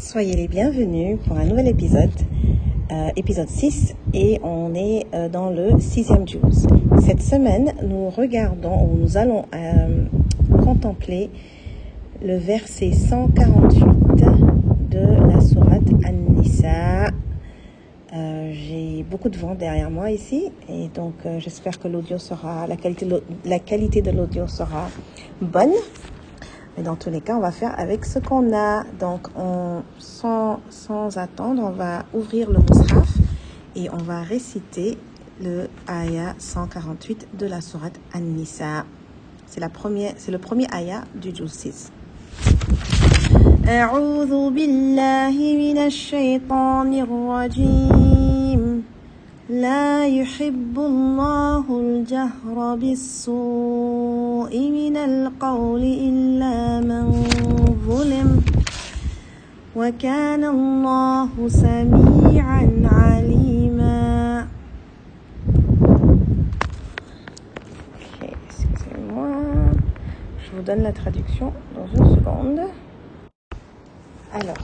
Soyez les bienvenus pour un nouvel épisode, euh, épisode 6, et on est euh, dans le sixième juz. Cette semaine, nous regardons, ou nous allons euh, contempler le verset 148 de la sourate An-Nisa. J'ai beaucoup de vent derrière moi ici et donc j'espère que l'audio sera, la qualité de l'audio sera bonne. Mais dans tous les cas, on va faire avec ce qu'on a. Donc, on, sans, sans attendre, on va ouvrir le Mus'haf et on va réciter le ayah 148 de la sourate An-Nisa. C'est la première, c'est le premier ayah du Juz 6. أعوذ بالله من الشيطان الرجيم لا يحب الله الجهر بالسوء من القول إلا من ظلم وكان الله سميعا عليما Ok, excusez-moi. Je vous donne la traduction dans une seconde. Alors,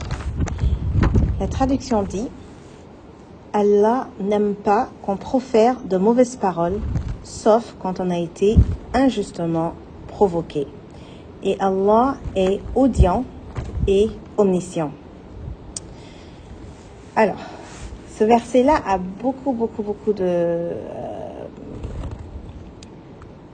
la traduction dit Allah n'aime pas qu'on profère de mauvaises paroles, sauf quand on a été injustement provoqué. Et Allah est audient et omniscient. Alors, ce verset-là a beaucoup, beaucoup, beaucoup de, euh,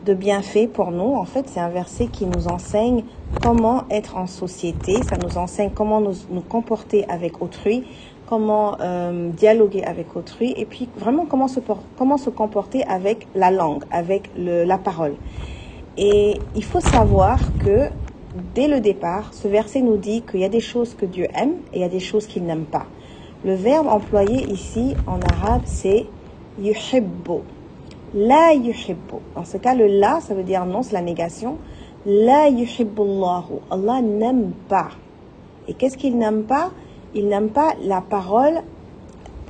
de bienfaits pour nous. En fait, c'est un verset qui nous enseigne comment être en société, ça nous enseigne comment nous, nous comporter avec autrui, comment euh, dialoguer avec autrui, et puis vraiment comment se, comment se comporter avec la langue, avec le, la parole. Et il faut savoir que dès le départ, ce verset nous dit qu'il y a des choses que Dieu aime et il y a des choses qu'il n'aime pas. Le verbe employé ici en arabe, c'est yuhibbu. La yuhibbu. Dans ce cas, le la, ça veut dire non, c'est la négation. La yuhibbullahu. Allah n'aime pas. Et qu'est-ce qu'il n'aime pas? Il n'aime pas la parole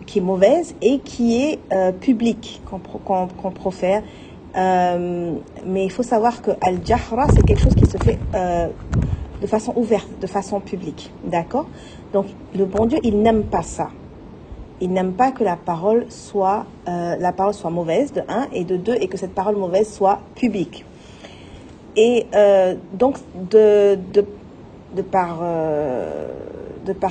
qui est mauvaise et qui est euh, publique, qu'on profère. Euh, mais il faut savoir que al-jahra, c'est quelque chose qui se fait euh, de façon ouverte, de façon publique. D'accord? Donc, le bon Dieu, il n'aime pas ça. Il n'aime pas que la parole soit euh, la parole soit mauvaise de un et de deux et que cette parole mauvaise soit publique. Et euh, donc de, de, de par euh,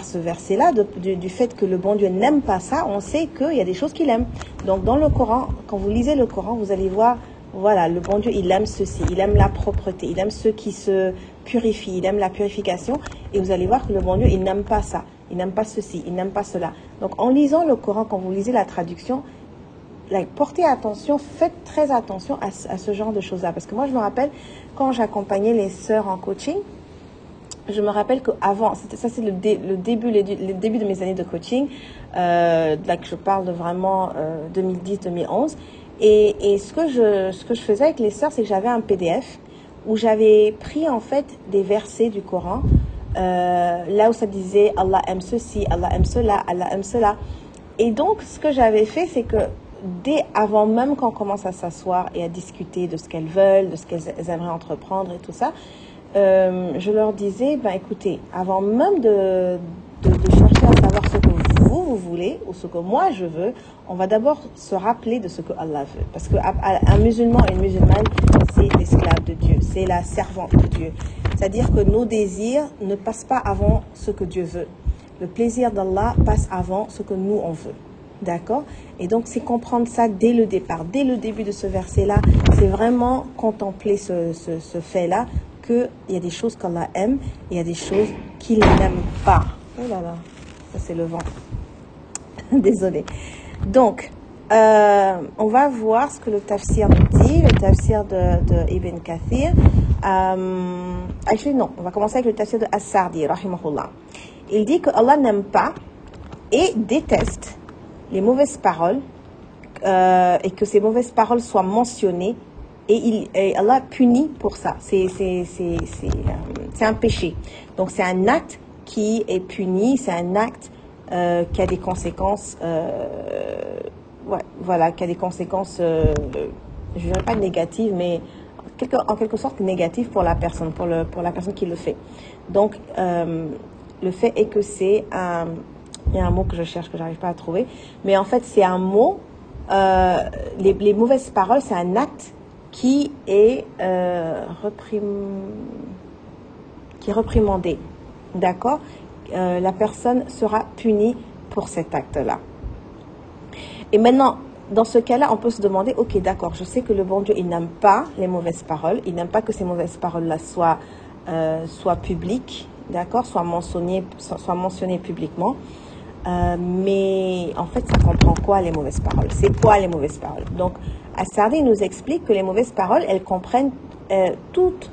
ce verset-là, du fait que le bon Dieu n'aime pas ça, on sait qu'il y a des choses qu'il aime. Donc dans le Coran, quand vous lisez le Coran, vous allez voir, voilà, le bon Dieu, il aime ceci, il aime la propreté, il aime ceux qui se purifient, il aime la purification, et vous allez voir que le bon Dieu, il n'aime pas ça, il n'aime pas ceci, il n'aime pas cela. Donc en lisant le Coran, quand vous lisez la traduction, portez attention, faites très attention à, ce genre de choses-là. Parce que moi, je me rappelle, quand j'accompagnais les sœurs en coaching, je me rappelle qu'avant, ça c'est le, le, début, le, début de mes années de coaching, euh, là que je parle de vraiment euh, 2010-2011. Et, ce, que je, ce que je faisais avec les sœurs, c'est que j'avais un PDF où j'avais pris en fait des versets du Coran, euh, là où ça disait Allah aime ceci, Allah aime cela, Allah aime cela. Et donc, ce que j'avais fait, c'est que dès avant même qu'on commence à s'asseoir et à discuter de ce qu'elles veulent, de ce qu'elles aimeraient entreprendre et tout ça, euh, je leur disais, ben écoutez, avant même de, de, de, chercher à savoir ce que vous, vous voulez ou ce que moi je veux, on va d'abord se rappeler de ce que Allah veut. Parce qu'un musulman et une musulmane, c'est l'esclave de Dieu, c'est la servante de Dieu. C'est-à-dire que nos désirs ne passent pas avant ce que Dieu veut. le plaisir d'Allah passe avant ce que nous on veut. D'accord? Et donc, c'est comprendre ça dès le départ, dès le début de ce verset-là. C'est vraiment contempler ce, ce, ce fait-là, qu'il y a des choses qu'Allah aime et il y a des choses qu'il n'aime pas. Oh là là, ça c'est le vent. Désolé. Donc, euh, on va voir ce que le tafsir nous dit, le tafsir de, Ibn Kathir. Euh, actually, non, on va commencer avec le tafsir de As-Sardi. Il dit que Allah n'aime pas et déteste les mauvaises paroles euh, et que ces mauvaises paroles soient mentionnées et, il, et Allah punit pour ça. C'est euh, c'est un péché. Donc c'est un acte qui est puni, c'est un acte euh, qui a des conséquences, euh, ouais, voilà, qui a des conséquences, euh, je dirais pas négatives, mais en quelque sorte négatives pour la personne, pour, la personne qui le fait. Donc euh, le fait est que c'est un, il y a un mot que je cherche que j'arrive pas à trouver, mais en fait c'est un mot, les, les mauvaises paroles, c'est un acte qui est reprim- qui est reprimandé, d'accord Euh, La personne sera punie pour cet acte-là. Et maintenant, dans ce cas-là, on peut se demander, ok, d'accord, je sais que le bon Dieu, il n'aime pas les mauvaises paroles, il n'aime pas que ces mauvaises paroles-là soient, euh, soient publiques, d'accord, soient mentionnées, soient mentionnées publiquement. Euh, mais en fait, ça comprend quoi les mauvaises paroles? C'est quoi les mauvaises paroles? Donc, Assardi nous explique que les mauvaises paroles, elles comprennent toutes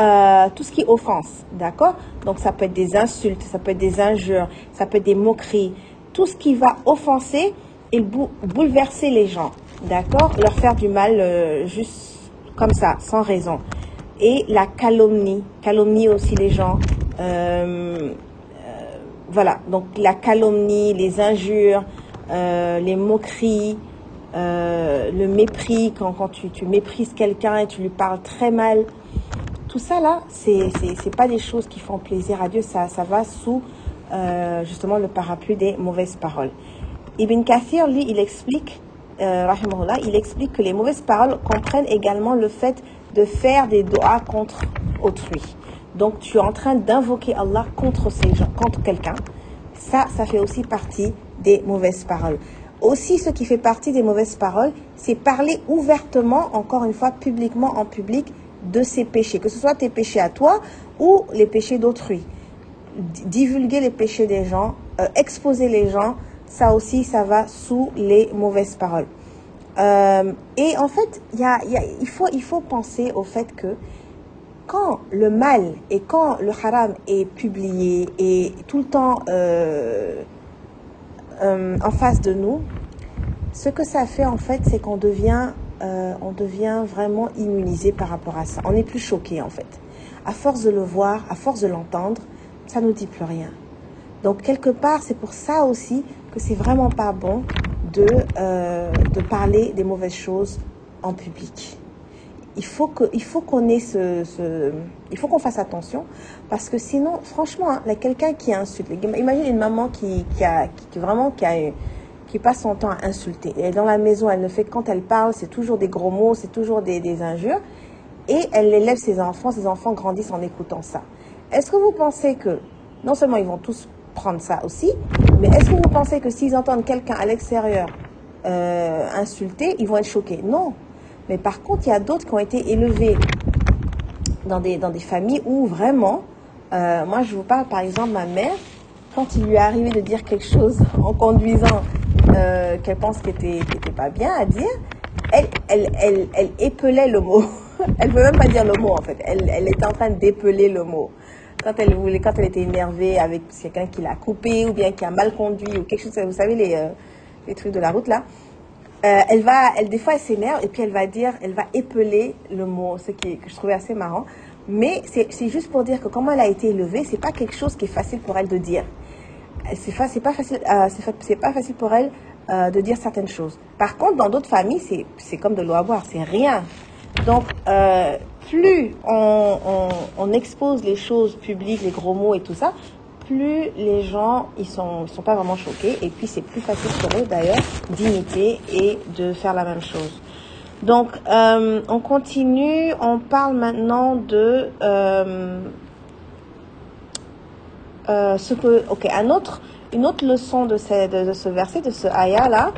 euh, tout ce qui offense, d'accord? Donc ça peut être des insultes, ça peut être des injures, ça peut être des moqueries, tout ce qui va offenser et bou- bouleverser les gens, d'accord? Leur faire du mal euh, juste comme ça, sans raison. Et la calomnie, calomnie aussi les gens. Euh, voilà, donc la calomnie, les injures, les moqueries, le mépris, quand, quand tu, tu méprises quelqu'un et tu lui parles très mal, tout ça là, c'est pas des choses qui font plaisir à Dieu, ça, va sous euh, justement le parapluie des mauvaises paroles. Ibn Kathir, lui, il explique, euh, il explique que les mauvaises paroles comprennent également le fait de faire des doigts contre autrui. Donc tu es en train d'invoquer Allah contre ces gens, contre quelqu'un. Ça, ça fait aussi partie des mauvaises paroles. Aussi, ce qui fait partie des mauvaises paroles, c'est parler ouvertement, encore une fois, publiquement, en public, de ses péchés, que ce soit tes péchés à toi ou les péchés d'autrui. Divulguer les péchés des gens, euh, exposer les gens, ça aussi, ça va sous les mauvaises paroles. Euh, et en fait, il faut, il faut penser au fait que quand le mal et quand le haram est publié et tout le temps euh, en face de nous, ce que ça fait en fait, c'est qu'on devient, euh, on devient vraiment immunisé par rapport à ça. On n'est plus choqué en fait. À force de le voir, à force de l'entendre, ça nous dit plus rien. Donc quelque part, c'est pour ça aussi que c'est vraiment pas bon de, euh, de parler des mauvaises choses en public. Il faut qu'on ait ce, il faut qu'on fasse attention parce que sinon, franchement, hein, quelqu'un qui insulte, imagine une maman qui, qui a, vraiment qui a, qui passe son temps à insulter. Elle est dans la maison, elle ne fait quand elle parle, c'est toujours des gros mots, c'est toujours des, des injures, et elle élève ses enfants, ses enfants grandissent en écoutant ça. Est-ce que vous pensez que non seulement ils vont tous prendre ça aussi, mais est-ce que vous pensez que s'ils entendent quelqu'un à l'extérieur euh, insulter, ils vont être choqués? Non. Mais par contre, il y a d'autres qui ont été élevés dans des, dans des familles où vraiment, euh, moi je vous parle par exemple, ma mère, quand il lui est arrivé de dire quelque chose en conduisant euh, qu'elle pense qui était, pas bien à dire, elle, elle, elle, elle épelait le mot. elle ne veut même pas dire le mot en fait. Elle, elle était en train d'épeler le mot. Quand elle voulait, quand elle était énervée avec quelqu'un qui l'a coupé ou bien qui a mal conduit ou quelque chose, vous savez les, euh, les trucs de la route là. Euh, elle va, elle des fois elle s'énerve et puis elle va dire, elle va épeler le mot, ce qui que je trouvais assez marrant. Mais c'est c'est juste pour dire que comment elle a été élevée, c'est pas quelque chose qui est facile pour elle de dire. Euh, C'est pas facile, euh, c'est pas facile pour elle euh, de dire certaines choses. Par contre, dans d'autres familles, c'est comme de l'eau à boire, c'est rien. Donc, plus on, on, expose les choses publiques, les gros mots et tout ça, plus les gens ils sont ils sont pas vraiment choqués et puis c'est plus facile pour eux d'ailleurs d'imiter et de faire la même chose. Donc on continue, on parle maintenant de euh, ce que, ok, un autre, une autre leçon de ce, verset, de ce ayah là,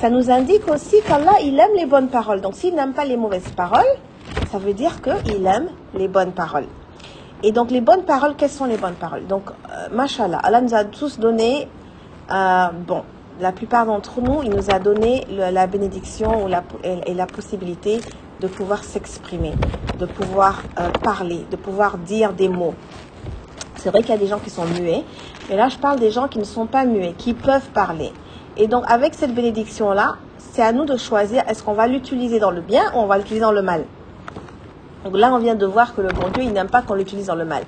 ça nous indique aussi qu'Allah, il aime les bonnes paroles. Donc s'il n'aime pas les mauvaises paroles, ça veut dire qu'il aime les bonnes paroles. Et donc les bonnes paroles, quelles sont les bonnes paroles? Donc, euh, mashallah, Allah nous a tous donné, euh, bon, la plupart d'entre nous, il nous a donné la bénédiction et la possibilité de pouvoir s'exprimer, de pouvoir euh, parler, de pouvoir dire des mots. C'est vrai qu'il y a des gens qui sont muets, mais là je parle des gens qui ne sont pas muets, qui peuvent parler. Et donc avec cette bénédiction-là, c'est à nous de choisir est-ce qu'on va l'utiliser dans le bien ou on va l'utiliser dans le mal? Donc là, on vient de voir que le bon Dieu, il n'aime pas qu'on l'utilise dans le mal.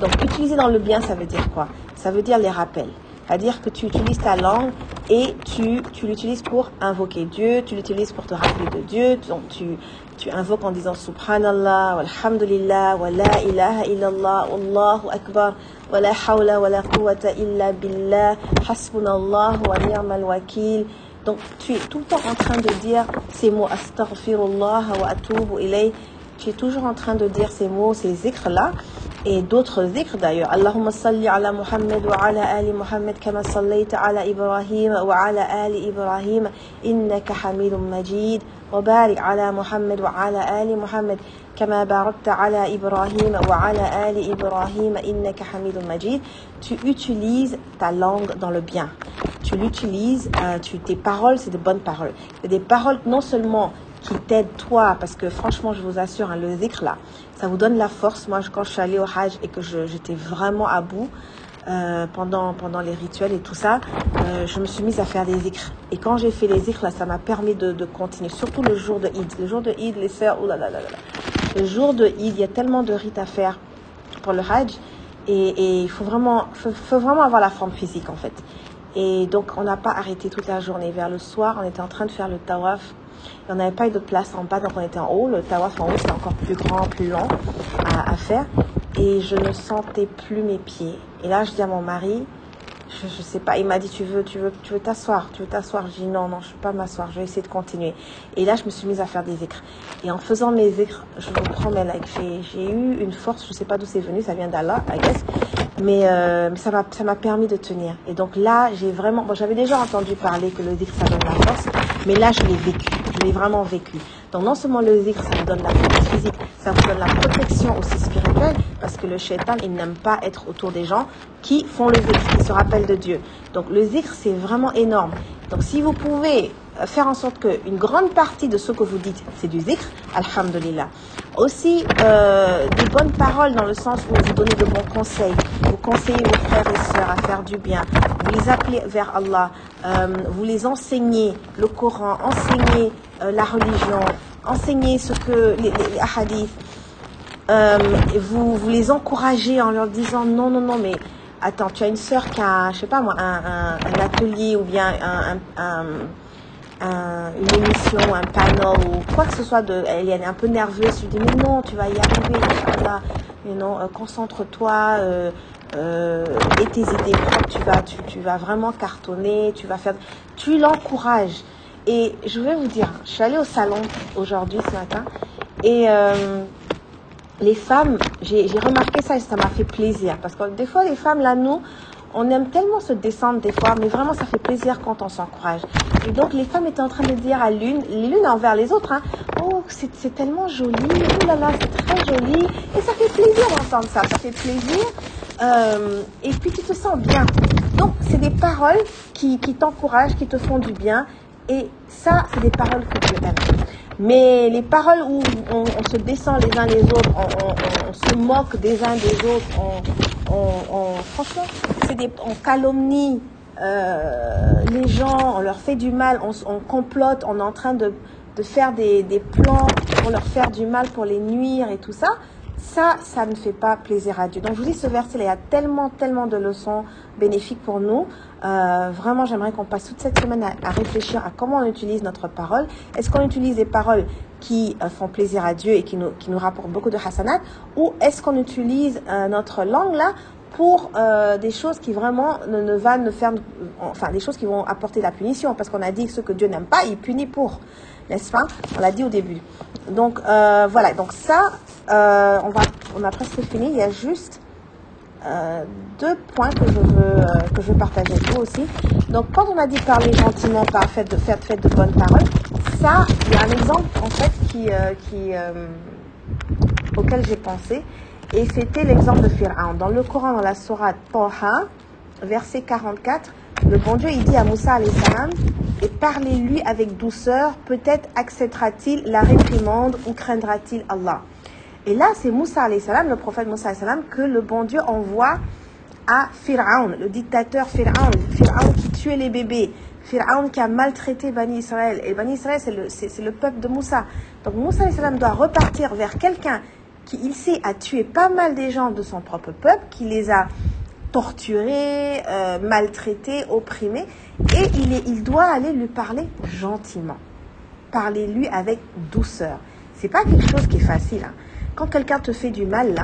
Donc utiliser dans le bien, ça veut dire quoi? Ça veut dire les rappels. C'est-à-dire que tu utilises ta langue et tu, tu l'utilises pour invoquer Dieu, tu l'utilises pour te rappeler de Dieu. Donc tu, tu invoques en disant Subhanallah, walhamdulillah, wa la ilaha illallah, Allahu akbar, wa la hawla wa la quwwata illa billah, hasbunallah wa ni'mal wakil. Donc tu es tout le temps en train de dire ces mots astaghfirullah wa atubu ilayh. Tu es toujours en train de dire ces mots, ces zikrs-là, et d'autres zikrs d'ailleurs. Allahumma salli ala Muhammad wa ala ali Muhammad kama sallaita ala Ibrahim wa ala ali Ibrahim innaka hamidun majid. وبارك على محمد وعلى آل محمد كما باركت على إبراهيم وعلى آل إبراهيم إنك حميد مجيد tu utilises ta langue dans le bien tu l'utilises euh, tu, tes paroles c'est de bonnes paroles des paroles non seulement qui t'aident toi parce que franchement je vous assure hein, le zikr là ça vous donne la force moi quand je suis allée au Hajj et que j'étais vraiment à bout euh, pendant, pendant les rituels et tout ça, euh, je me suis mise à faire des zikrs. Et quand j'ai fait les zikrs, là, ça m'a permis de, continuer, surtout le jour de Eid. Le jour de Eid, les sœurs, oh là là là. Le jour de Eid, il y a tellement de rites à faire pour le Hajj. Et il faut vraiment, faut, faut vraiment avoir la forme physique, en fait. Et donc, on n'a pas arrêté toute la journée. Vers le soir, on était en train de faire le tawaf. Et on n'avait pas eu de place en bas, donc on était en haut. Le tawaf en haut, c'est encore plus grand, plus long à, faire. Et je ne sentais plus mes pieds. Et là, je dis à mon mari, je, je sais pas, il m'a dit, tu veux, tu veux, tu veux t'asseoir, tu veux t'asseoir. Je dis, non, non, je ne peux pas m'asseoir, je vais essayer de continuer. Et là, je me suis mise à faire des écrits. Et en faisant mes écrits, je vous promets, que j'ai, j'ai eu une force, je sais pas d'où c'est venu, ça vient d'Allah, I guess. Mais, euh, mais ça m'a, ça m'a permis de tenir. Et donc là, j'ai vraiment, bon, j'avais déjà entendu parler que le zikr, ça donne la force, mais là, je l'ai vécu. Je l'ai vraiment vécu. Donc non seulement le zikr, ça vous donne la force physique, ça vous donne la protection aussi spirituelle, parce que le shaitan, il n'aime pas être autour des gens qui font le zikr, qui se rappellent de Dieu. Donc le zikr, c'est vraiment énorme. Donc si vous pouvez euh, faire en sorte qu'une grande partie de ce que vous dites, c'est du zikr, alhamdulillah. Aussi, euh, des bonnes paroles dans le sens où vous donnez de bons conseils, vous conseillez vos frères et sœurs à faire du bien, les appelez vers Allah, euh, vous les enseignez le Coran, enseignez euh, la religion, enseignez ce que les, les, hadiths, euh, vous, vous les encouragez en leur disant non, non, non, mais attends, tu as une sœur qui a, je sais pas moi, un, atelier ou bien un, un, un, une émission, un panel ou quoi que ce soit, de, elle est un peu nerveuse, tu dis mais non, tu vas y arriver, Inch'Allah. Mais non, euh, concentre-toi, euh, euh, et tes idées propres, tu vas, tu, vas vraiment cartonner, tu vas faire, tu l'encourages. Et je vais vous dire, je suis allée au salon aujourd'hui ce matin et les femmes, j'ai remarqué ça et ça m'a fait plaisir. Parce que des fois, les femmes, là, nous, on aime tellement se descendre des fois, mais vraiment, ça fait plaisir quand on s'encourage. Et donc, les femmes étaient en train de dire à l'une, les l'unes envers les autres, hein, oh, c'est tellement joli, oh là là, c'est très joli. Et ça fait plaisir d'entendre ça, ça fait plaisir. Euh, et puis, tu te sens bien. Donc, c'est des paroles qui, t'encouragent, qui te font du bien. Et ça, c'est des paroles que Dieu aime. Mais les paroles où on, se descend les uns les autres, on, se moque des uns des autres, on, franchement, des, on calomnie euh, les gens, on leur fait du mal, on complote, on est en train de, de faire des, des plans pour leur faire du mal, pour les nuire et tout ça. Ça, ça ne fait pas plaisir à Dieu. Donc je vous dis, ce verset, il y a tellement, tellement de leçons bénéfiques pour nous. Euh, vraiment, j'aimerais qu'on passe toute cette semaine à, à réfléchir à comment on utilise notre parole. Est-ce qu'on utilise des paroles qui euh, font plaisir à Dieu et qui nous, qui nous rapportent beaucoup de hasanat? Ou est-ce qu'on utilise euh, notre langue là pour euh, des choses qui vraiment ne, ne va ne faire, enfin des choses qui vont apporter la punition, parce qu'on a dit que ce que Dieu n'aime pas, il punit pour, n'est-ce pas? On l'a dit au début. Donc euh, voilà, donc ça, on va, on a presque fini. Il y a juste euh, deux points que je veux euh, que je avec vous aussi. Donc quand on a dit parler gentiment par fait de faire fait de bonnes paroles, ça il y a un exemple en fait qui euh, qui euh, auquel j'ai pensé et c'était l'exemple de Pharaon. Dans le Coran dans la sourate Taha, verset 44, le bon Dieu il dit à Moussa salam et parlez-lui avec douceur, peut-être acceptera-t-il la réprimande ou craindra-t-il Allah? Et là, c'est Moussa salam, le prophète Moussa salam, que le bon Dieu envoie à Pharaon, le dictateur Pharaon, Pharaon qui tuait les bébés, Pharaon qui a maltraité Bani Israël. Et Bani Israël, c'est le, c'est, le peuple de Moussa. Donc Moussa salam doit repartir vers quelqu'un qui, il sait, a tué pas mal des gens de son propre peuple, qui les a torturés, euh, maltraités, opprimés, et il, est, il doit aller lui parler gentiment. Parlez-lui avec douceur. C'est pas quelque chose qui est facile. hein. Quand quelqu'un te fait du mal, là,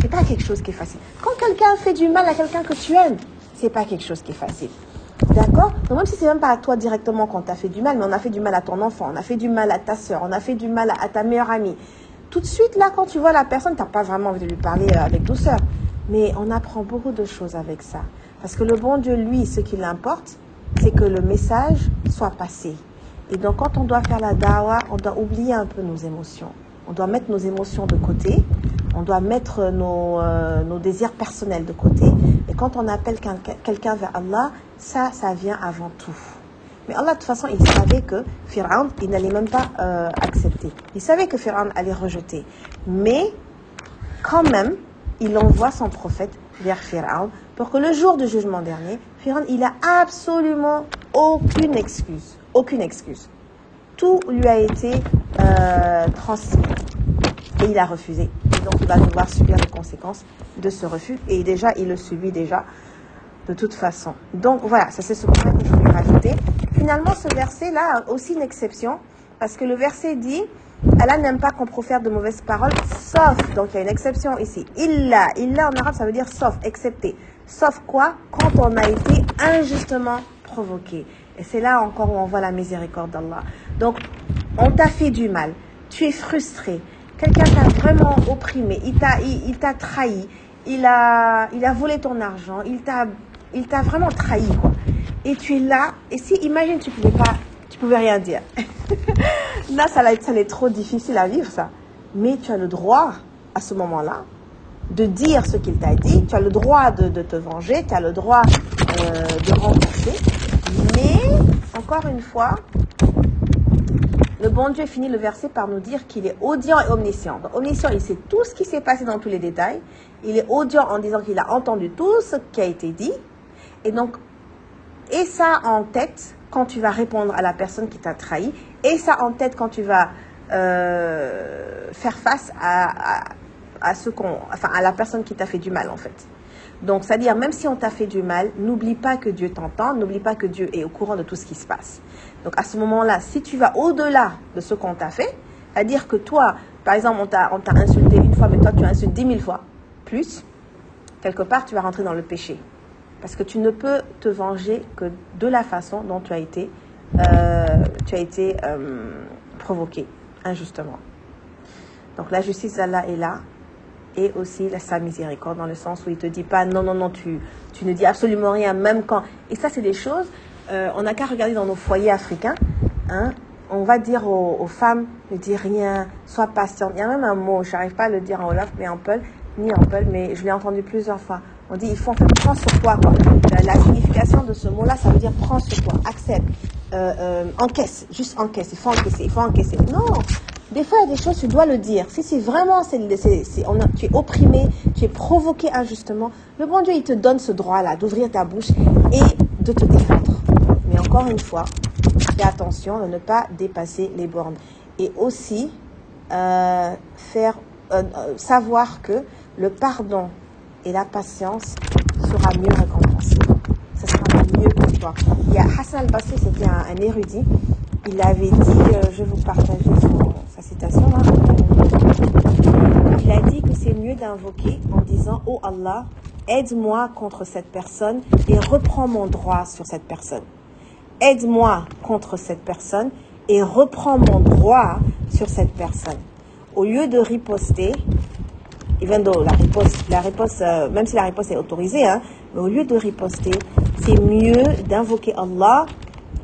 c'est pas quelque chose qui est facile. Quand quelqu'un fait du mal à quelqu'un que tu aimes, c'est pas quelque chose qui est facile. D'accord? Donc même si c'est même pas à toi directement qu'on t'a fait du mal, mais on a fait du mal à ton enfant, on a fait du mal à ta soeur, on a fait du mal à, à ta meilleure amie. Tout de suite, là, quand tu vois la personne, t'as pas vraiment envie de lui parler euh, avec douceur. Mais on apprend beaucoup de choses avec ça. Parce que le bon Dieu, lui, ce qui l'importe, c'est que le message soit passé. Et donc, quand on doit faire la dawa, on doit oublier un peu nos émotions. On doit mettre nos émotions de côté. On doit mettre nos, euh, désirs personnels de côté. Et quand on appelle quelqu'un vers Allah, ça, ça vient avant tout. Mais Allah, de toute façon, il savait que Pharaon, il n'allait même pas euh, accepter. Il savait que Pharaon allait rejeter. Mais, quand même, il envoie son prophète vers Pharaon pour que le jour du jugement dernier, Pharaon, il a absolument aucune excuse. Aucune excuse. Tout lui a été euh, transmis. Et il a refusé. Et donc, il va devoir subir les conséquences de ce refus. Et déjà, il le subit déjà de toute façon. Donc, voilà, ça c'est ce point que je voulais rajouter. Finalement, ce verset-là a aussi une exception. Parce que le verset dit Allah n'aime pas qu'on profère de mauvaises paroles, sauf, donc il y a une exception ici. Illa, illa en arabe ça veut dire sauf, excepté. Sauf quoi? Quand on a été injustement provoqué. Et c'est là encore où on voit la miséricorde d'Allah. Donc, on t'a fait du mal, tu es frustré, quelqu'un t'a vraiment opprimé, il t'a, il, t'a trahi, il a, il a volé ton argent, il t'a, il t'a vraiment trahi, quoi. Et tu es là, et si, imagine, tu pouvais pas, tu pouvais rien dire. là, ça, allait- ça trop difficile à vivre, ça. Mais tu as le droit, à ce moment-là, de dire ce qu'il t'a dit, tu as le droit de, de te venger, tu as le droit euh, de rembourser. Mais, encore une fois, le bon Dieu finit le verset par nous dire qu'il est audient et omniscient. Omniscient, il sait tout ce qui s'est passé dans tous les détails. Il est audient en disant qu'il a entendu tout ce qui a été dit. Et donc, et ça en tête quand tu vas répondre à la personne qui t'a trahi. Et ça en tête quand tu vas euh, faire face à la personne qui t'a fait du mal, en fait. Donc, c'est-à-dire, même si on t'a fait du mal, n'oublie pas que Dieu t'entend, n'oublie pas que Dieu est au courant de tout ce qui se passe. Donc, à ce moment-là, si tu vas au-delà de ce qu'on t'a fait, c'est-à-dire que toi, par exemple, on t'a, insulté une fois, mais toi, tu as insulté dix mille fois plus, quelque part, tu vas rentrer dans le péché. Parce que tu ne peux te venger que de la façon dont tu as été, euh, tu as été euh, provoqué injustement. Donc, la justice d'Allah est là et aussi la, sa miséricorde dans le sens où il te dit pas non non non tu tu ne dis absolument rien même quand. Et ça c'est des choses euh, on n'a qu'à regarder dans nos foyers africains hein. On va dire aux, femmes ne dis rien sois patiente. Il y a même un mot je n'arrive pas à le dire en wolof mais en peul ni en peul mais je l'ai entendu plusieurs fois. On dit il faut en fait prends sur toi quoi. La, signification de ce mot là ça veut dire prends sur toi accepte euh, euh, encaisse juste encaisse il faut encaisser il faut encaisser. Non des fois, il y a des choses, tu dois le dire. Si c'est vraiment, c'est, tu es opprimé, tu es provoqué injustement, le bon Dieu, il te donne ce droit-là d'ouvrir ta bouche et de te défendre. Mais encore une fois, fais attention de ne pas dépasser les bornes. Et aussi, euh, faire, euh, euh, savoir que le pardon et la patience sera mieux récompensé. Ça sera mieux pour toi. Il y a Hassan al-Basri, c'était un érudit. Il avait dit, euh, je vais vous partager son- sa citation. hein. Il a dit que c'est mieux d'invoquer en disant Oh Allah, aide-moi contre cette personne et reprends mon droit sur cette personne. Aide-moi contre cette personne et reprends mon droit sur cette personne. Au lieu de riposter even though la riposte, la riposte euh, même si la riposte est autorisée, hein, mais au lieu de riposter, c'est mieux d'invoquer Allah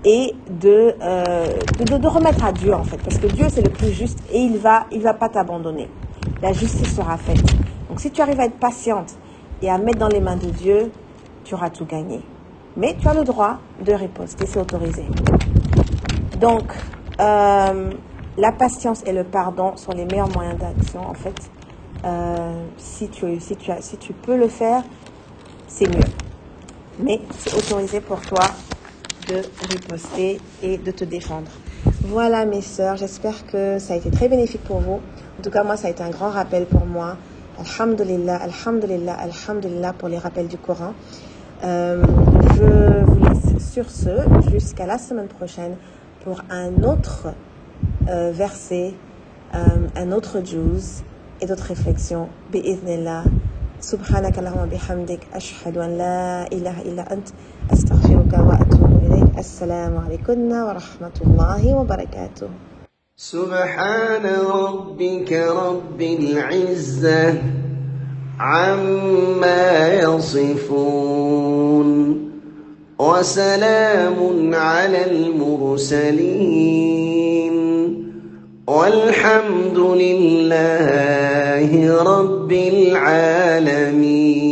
et de, euh, de, de, remettre à Dieu en fait, parce que Dieu c'est le plus juste et il va, il va pas t'abandonner. La justice sera faite. Donc si tu arrives à être patiente et à mettre dans les mains de Dieu, tu auras tout gagné. Mais tu as le droit de riposter, c'est autorisé. Donc, euh, la patience et le pardon sont les meilleurs moyens d'action en fait. Euh, si, tu, si, tu as, si tu peux le faire, c'est mieux. Mais c'est autorisé pour toi de riposter et de te défendre. Voilà mes sœurs, j'espère que ça a été très bénéfique pour vous. En tout cas, moi, ça a été un grand rappel pour moi. Alhamdulillah, Alhamdulillah, Alhamdulillah pour les rappels du Coran. Euh, je vous laisse sur ce jusqu'à la semaine prochaine pour un autre euh, verset, euh, un autre juz et d'autres réflexions. Bi'idhnillah. سبحانك اللهم بحمدك أشهد أن لا إله إلا أنت أستغفرك وأتوب إليك السلام عليكم ورحمة الله وبركاته. سبحان ربك رب العزة عما يصفون وسلام على المرسلين والحمد لله رب العالمين.